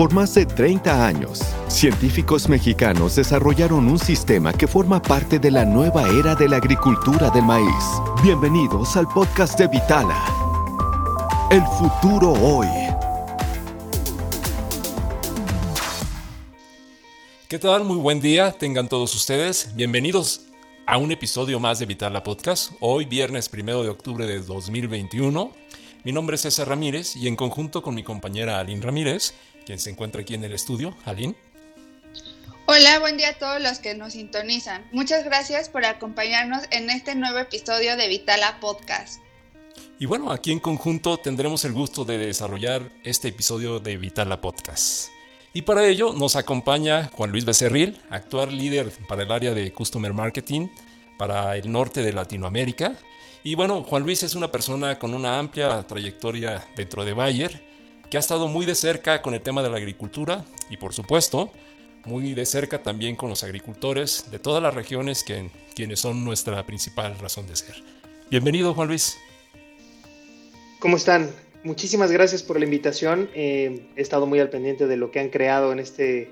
Por más de 30 años, científicos mexicanos desarrollaron un sistema que forma parte de la nueva era de la agricultura del maíz. Bienvenidos al podcast de Vitala. El futuro hoy. ¿Qué tal? Muy buen día, tengan todos ustedes. Bienvenidos a un episodio más de Vitala Podcast. Hoy, viernes primero de octubre de 2021. Mi nombre es César Ramírez y en conjunto con mi compañera Aline Ramírez quien se encuentra aquí en el estudio. Aline. Hola, buen día a todos los que nos sintonizan. Muchas gracias por acompañarnos en este nuevo episodio de Vitala Podcast. Y bueno, aquí en conjunto tendremos el gusto de desarrollar este episodio de Vitala Podcast. Y para ello nos acompaña Juan Luis Becerril, actual líder para el área de Customer Marketing para el norte de Latinoamérica. Y bueno, Juan Luis es una persona con una amplia trayectoria dentro de Bayer que ha estado muy de cerca con el tema de la agricultura y por supuesto muy de cerca también con los agricultores de todas las regiones que, quienes son nuestra principal razón de ser. Bienvenido Juan Luis. ¿Cómo están? Muchísimas gracias por la invitación. Eh, he estado muy al pendiente de lo que han creado en este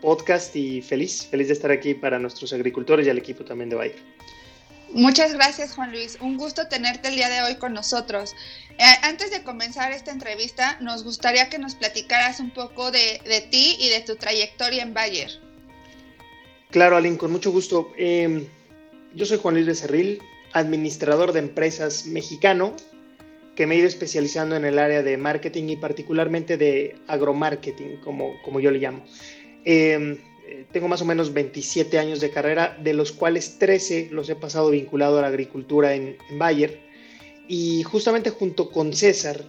podcast y feliz, feliz de estar aquí para nuestros agricultores y al equipo también de Bayer. Muchas gracias, Juan Luis. Un gusto tenerte el día de hoy con nosotros. Eh, antes de comenzar esta entrevista, nos gustaría que nos platicaras un poco de, ti y de tu trayectoria en Bayer. Claro, Aline, con mucho gusto. Em, yo soy Juan Luis Becerril, administrador de empresas mexicano, que me he ido especializando en el área de marketing y particularmente de agromarketing, como, como yo le llamo. Eh, tengo más o menos 27 años de carrera, de los cuales 13 los he pasado vinculado a la agricultura en, Bayer. Y justamente junto con César,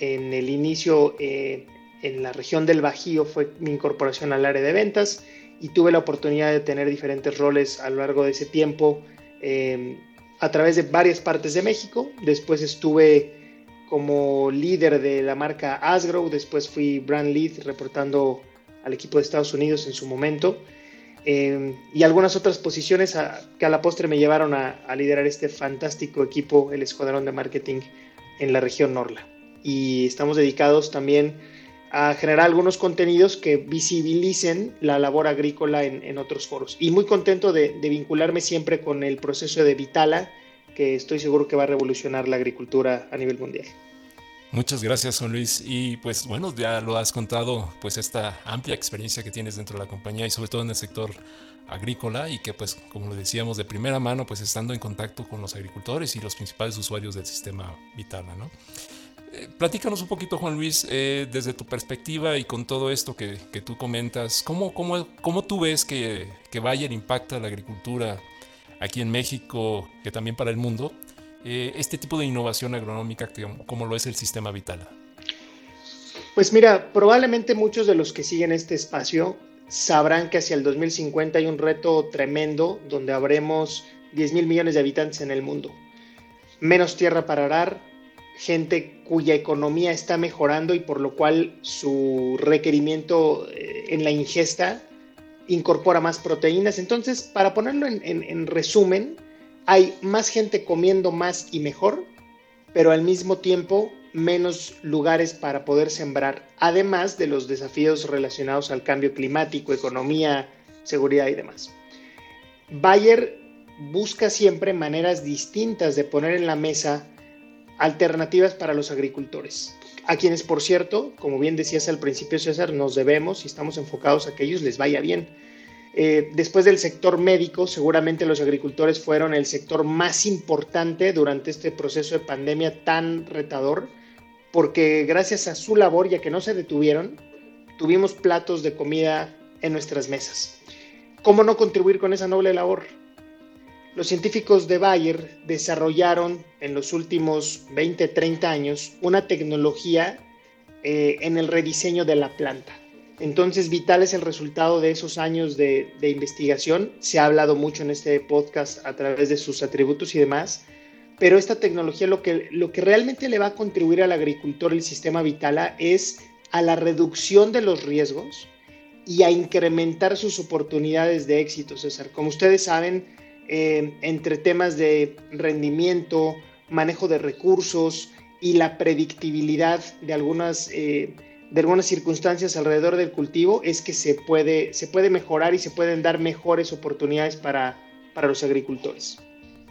en el inicio eh, en la región del Bajío fue mi incorporación al área de ventas y tuve la oportunidad de tener diferentes roles a lo largo de ese tiempo eh, a través de varias partes de México. Después estuve como líder de la marca Asgrow, después fui brand lead reportando al equipo de Estados Unidos en su momento, eh, y algunas otras posiciones que a la postre me llevaron a, liderar este fantástico equipo, el Escuadrón de Marketing en la región Norla. Y estamos dedicados también a generar algunos contenidos que visibilicen la labor agrícola en, otros foros. Y muy contento de, de, vincularme siempre con el proceso de Vitala, que estoy seguro que va a revolucionar la agricultura a nivel mundial. Muchas gracias, Juan Luis. Y pues bueno, ya lo has contado, pues esta amplia experiencia que tienes dentro de la compañía y sobre todo en el sector agrícola y que pues como lo decíamos de primera mano, pues estando en contacto con los agricultores y los principales usuarios del sistema Vitala, ¿no? Eh, platícanos un poquito, Juan Luis, eh, desde tu perspectiva y con todo esto que, tú comentas, ¿cómo, cómo, cómo tú ves que, que Bayer impacta la agricultura aquí en México, que también para el mundo? Eh, este tipo de innovación agronómica como lo es el sistema Vitala? Pues mira, probablemente muchos de los que siguen este espacio sabrán que hacia el 2050 hay un reto tremendo donde habremos 10 mil millones de habitantes en el mundo. Menos tierra para arar, gente cuya economía está mejorando y por lo cual su requerimiento eh, en la ingesta incorpora más proteínas. Entonces, para ponerlo en resumen, hay más gente comiendo más y mejor, pero al mismo tiempo menos lugares para poder sembrar, además de los desafíos relacionados al cambio climático, economía, seguridad y demás. Bayer busca siempre maneras distintas de poner en la mesa alternativas para los agricultores, a quienes, por cierto, como bien decías al principio, César, nos debemos y estamos enfocados a que ellos les vaya bien eh, después del sector médico, seguramente los agricultores fueron el sector más importante durante este proceso de pandemia tan retador, porque gracias a su labor, ya que no se detuvieron, tuvimos platos de comida en nuestras mesas. ¿Cómo no contribuir con esa noble labor? Los científicos de Bayer desarrollaron en los últimos 20, 30 años una tecnología eh, en el rediseño de la planta entonces, vital es el resultado de esos años de, investigación. Se ha hablado mucho en este podcast a través de sus atributos y demás, pero esta tecnología lo que, lo que realmente le va a contribuir al agricultor el sistema Vitala es a la reducción de los riesgos y a incrementar sus oportunidades de éxito, César. Como ustedes saben, eh, entre temas de rendimiento, manejo de recursos y la predictibilidad de algunas... Eh, de algunas circunstancias alrededor del cultivo es que se puede, se puede mejorar y se pueden dar mejores oportunidades para, para los agricultores.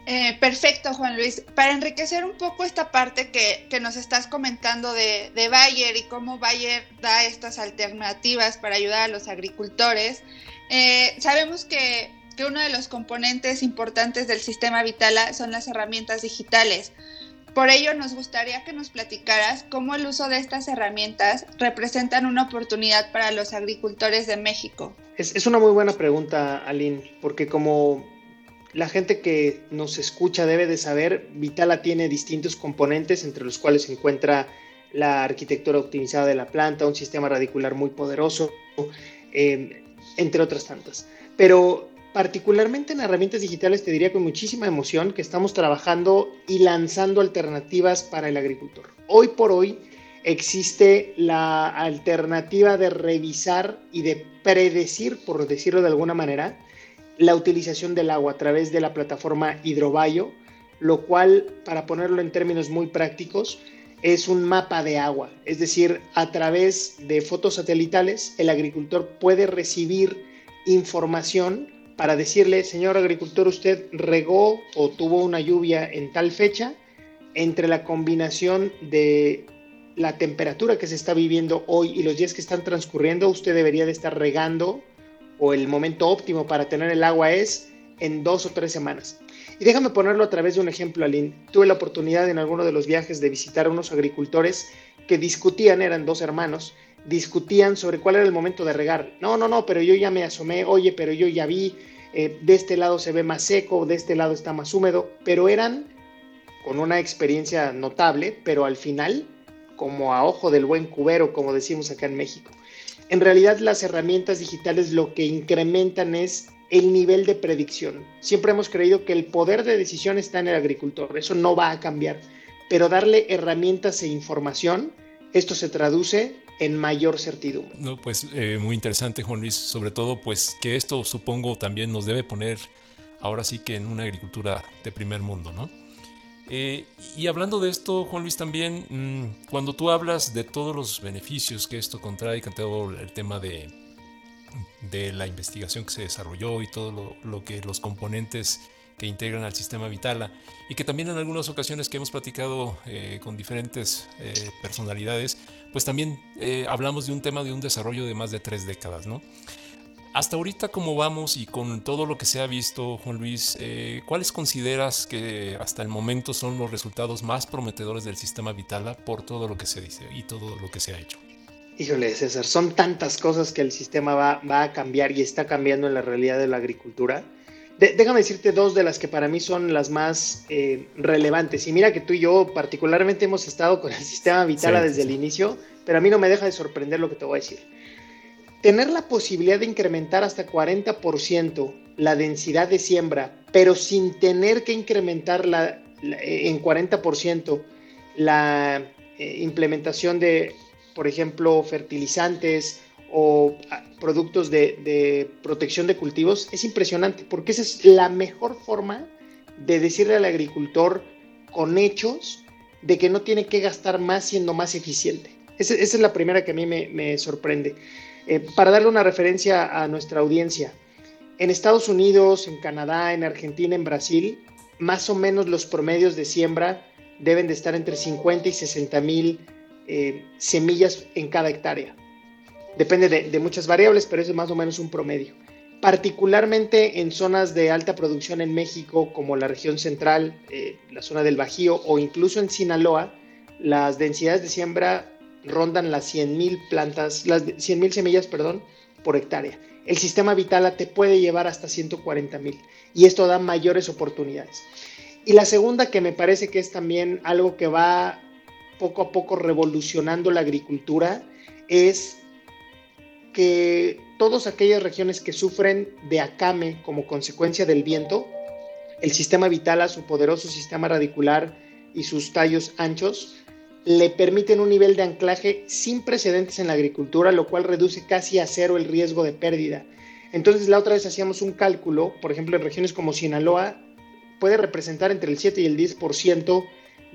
Eh, perfecto, Juan Luis. Para enriquecer un poco esta parte que, nos estás comentando de, Bayer y cómo Bayer da estas alternativas para ayudar a los agricultores, eh, sabemos que, que, uno de los componentes importantes del sistema Vitala son las herramientas digitales. Por ello, nos gustaría que nos platicaras cómo el uso de estas herramientas representan una oportunidad para los agricultores de México. Es, una muy buena pregunta, Aline, porque como la gente que nos escucha debe de saber, Vitala tiene distintos componentes entre los cuales se encuentra la arquitectura optimizada de la planta, un sistema radicular muy poderoso, eh, entre otras tantas. Pero particularmente en herramientas digitales te diría con muchísima emoción que estamos trabajando y lanzando alternativas para el agricultor. Hoy por hoy existe la alternativa de revisar y de predecir, por decirlo de alguna manera, la utilización del agua a través de la plataforma Hidrobayo, lo cual, para ponerlo en términos muy prácticos, es un mapa de agua. Es decir, a través de fotos satelitales, el agricultor puede recibir información para decirle, señor agricultor, usted regó o tuvo una lluvia en tal fecha, entre la combinación de la temperatura que se está viviendo hoy y los días que están transcurriendo, usted debería de estar regando o el momento óptimo para tener el agua es en dos o tres semanas. Y déjame ponerlo a través de un ejemplo, Aline. Tuve la oportunidad en alguno de los viajes de visitar a unos agricultores que discutían, eran dos hermanos, discutían sobre cuál era el momento de regar. No, no, no, pero yo ya me asomé, oye, pero yo ya vi, eh, de este lado se ve más seco, de este lado está más húmedo, pero eran con una experiencia notable, pero al final, como a ojo del buen cubero, como decimos acá en México. En realidad las herramientas digitales lo que incrementan es el nivel de predicción. Siempre hemos creído que el poder de decisión está en el agricultor, eso no va a cambiar, pero darle herramientas e información, esto se traduce en mayor certidumbre. No, pues eh, muy interesante, Juan Luis, sobre todo pues que esto supongo también nos debe poner ahora sí que en una agricultura de primer mundo, ¿no? Eh, y hablando de esto, Juan Luis, también, mm, cuando tú hablas de todos los beneficios que esto contrae, que todo el tema de, de la investigación que se desarrolló y todo lo, que los componentes que integran al sistema Vitala y que también en algunas ocasiones que hemos platicado eh, con diferentes eh, personalidades, pues también hablamos de un tema de un desarrollo de más de tres décadas, ¿no? Hasta ahorita, ¿cómo vamos? Y con todo lo que se ha visto, Juan Luis, eh, ¿cuáles consideras que hasta el momento son los resultados más prometedores del sistema Vitala por todo lo que se dice y todo lo que se ha hecho? Híjole, César, son tantas cosas que el sistema va, a cambiar y está cambiando en la realidad de la agricultura. Déjame decirte dos de las que para mí son las más eh, relevantes. Y mira que tú y yo particularmente hemos estado con el sistema Vitala desde el inicio, pero a mí no me deja de sorprender lo que te voy a decir tener la posibilidad de incrementar hasta 40% la densidad de siembra, pero sin tener que incrementar la, en 40% la eh, implementación de, por ejemplo, fertilizantes o productos de, protección de cultivos, es impresionante, porque esa es la mejor forma de decirle al agricultor con hechos de que no tiene que gastar más siendo más eficiente. Esa, es la primera que a mí me, me sorprende. Eh, para darle una referencia a nuestra audiencia, en Estados Unidos, en Canadá, en Argentina, en Brasil, más o menos los promedios de siembra deben de estar entre 50 y 60 mil eh, semillas en cada hectárea. Depende de, muchas variables, pero eso es más o menos un promedio. Particularmente en zonas de alta producción en México, como la región central, eh, la zona del Bajío o incluso en Sinaloa, las densidades de siembra rondan las 100.000 plantas, las 100.000 semillas, perdón, por hectárea. El sistema Vitala te puede llevar hasta 140.000 y esto da mayores oportunidades. Y la segunda que me parece que es también algo que va poco a poco revolucionando la agricultura es que todas aquellas regiones que sufren de acame como consecuencia del viento, el sistema Vitala, su poderoso sistema radicular y sus tallos anchos le permiten un nivel de anclaje sin precedentes en la agricultura, lo cual reduce casi a cero el riesgo de pérdida. Entonces la otra vez hacíamos un cálculo, por ejemplo, en regiones como Sinaloa puede representar entre el 7 y el 10%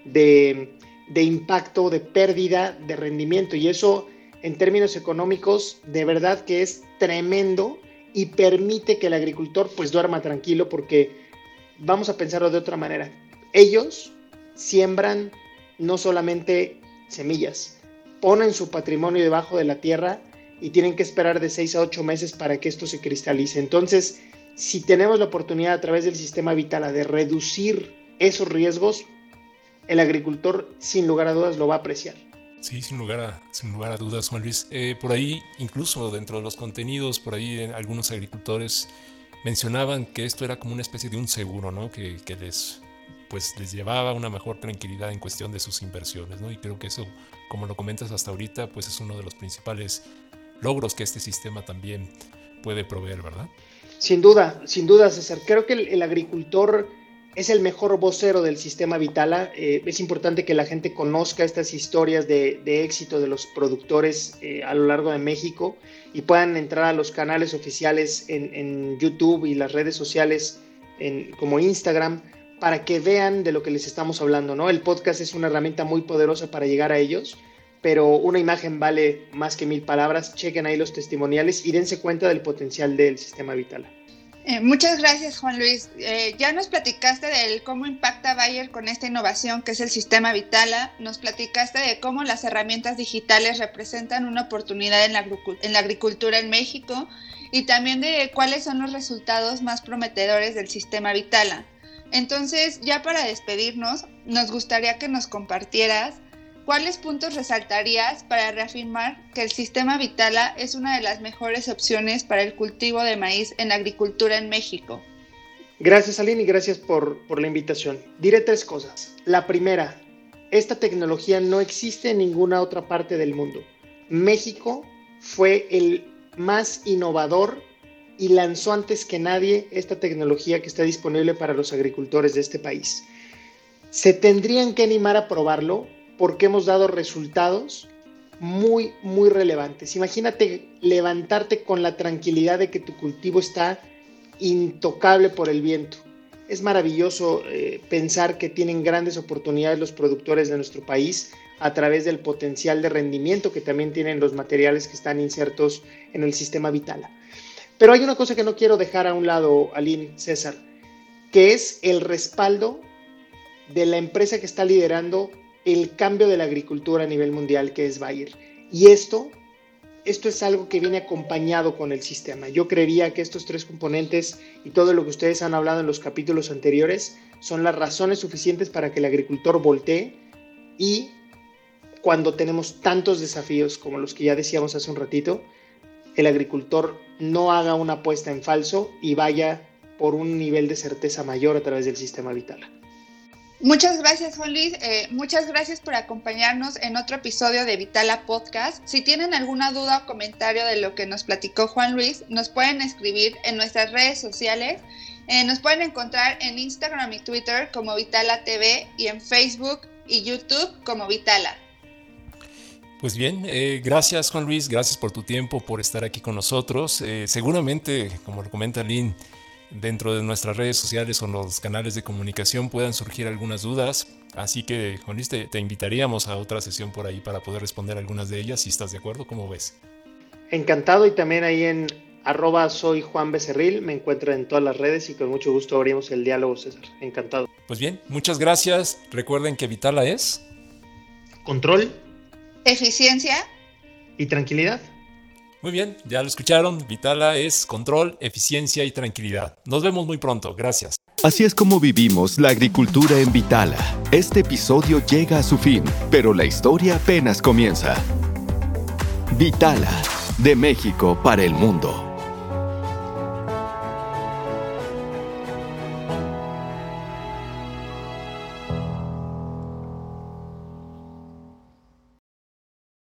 de, de impacto, de pérdida de rendimiento, y eso en términos económicos, de verdad que es tremendo y permite que el agricultor pues duerma tranquilo porque vamos a pensarlo de otra manera. Ellos siembran no solamente semillas, ponen su patrimonio debajo de la tierra y tienen que esperar de 6 a 8 meses para que esto se cristalice. Entonces, si tenemos la oportunidad a través del sistema Vitala de reducir esos riesgos, el agricultor sin lugar a dudas lo va a apreciar. Sí, sin lugar a, sin lugar a dudas, Juan Luis. Eh, por ahí, incluso dentro de los contenidos, por ahí eh, algunos agricultores mencionaban que esto era como una especie de un seguro, ¿no? Que, que les, pues, les llevaba una mejor tranquilidad en cuestión de sus inversiones, ¿no? Y creo que eso, como lo comentas hasta ahorita, pues es uno de los principales logros que este sistema también puede proveer, ¿verdad? Sin duda, sin duda, César. Creo que el, agricultor es el mejor vocero del sistema Vitala. Eh, es importante que la gente conozca estas historias de, éxito de los productores eh, a lo largo de México y puedan entrar a los canales oficiales en, YouTube y las redes sociales como Instagram para que vean de lo que les estamos hablando. ¿no? El podcast es una herramienta muy poderosa para llegar a ellos pero una imagen vale más que mil palabras. Chequen ahí los testimoniales y dense cuenta del potencial del sistema vital. Eh, muchas gracias, Juan Luis. Eh, ya nos platicaste de cómo impacta Bayer con esta innovación que es el sistema Vitala. Nos platicaste de cómo las herramientas digitales representan una oportunidad en la, en la agricultura en México y también de cuáles son los resultados más prometedores del sistema Vitala. Entonces, ya para despedirnos, nos gustaría que nos compartieras ¿Cuáles puntos resaltarías para reafirmar que el sistema Vitala es una de las mejores opciones para el cultivo de maíz en agricultura en México? Gracias, Aline, y gracias por, por la invitación. Diré tres cosas. La primera, esta tecnología no existe en ninguna otra parte del mundo. México fue el más innovador y lanzó antes que nadie esta tecnología que está disponible para los agricultores de este país. Se tendrían que animar a probarlo porque hemos dado resultados muy, muy relevantes. Imagínate levantarte con la tranquilidad de que tu cultivo está intocable por el viento. Es maravilloso eh, pensar que tienen grandes oportunidades los productores de nuestro país a través del potencial de rendimiento que también tienen los materiales que están insertos en el sistema Vitala. Pero hay una cosa que no quiero dejar a un lado, Aline, César, que es el respaldo de la empresa que está liderando el cambio de la agricultura a nivel mundial que es Bayer. Y esto, esto es algo que viene acompañado con el sistema. Yo creería que estos tres componentes y todo lo que ustedes han hablado en los capítulos anteriores son las razones suficientes para que el agricultor voltee y cuando tenemos tantos desafíos como los que ya decíamos hace un ratito, el agricultor no haga una apuesta en falso y vaya por un nivel de certeza mayor a través del sistema vital. Muchas gracias, Juan Luis. Eh, muchas gracias por acompañarnos en otro episodio de Vitala Podcast. Si tienen alguna duda o comentario de lo que nos platicó Juan Luis, nos pueden escribir en nuestras redes sociales. Eh, nos pueden encontrar en Instagram y Twitter como Vitala TV y en Facebook y YouTube como Vitala. Pues bien, eh, gracias Juan Luis, gracias por tu tiempo, por estar aquí con nosotros. seguramente, como lo comenta Lynn, dentro de nuestras redes sociales o los canales de comunicación puedan surgir algunas dudas. Así que, Juan te, te invitaríamos a otra sesión por ahí para poder responder algunas de ellas, si estás de acuerdo, ¿cómo ves? Encantado y también ahí en arroba soy Juan Becerril, me encuentro en todas las redes y con mucho gusto abrimos el diálogo, César. Encantado. Pues bien, muchas gracias. Recuerden que Vitala es... Control. Eficiencia. Y tranquilidad. Muy bien, ya lo escucharon. Vitala es control, eficiencia y tranquilidad. Nos vemos muy pronto. Gracias. Así es como vivimos la agricultura en Vitala. Este episodio llega a su fin, pero la historia apenas comienza. Vitala, de México para el mundo.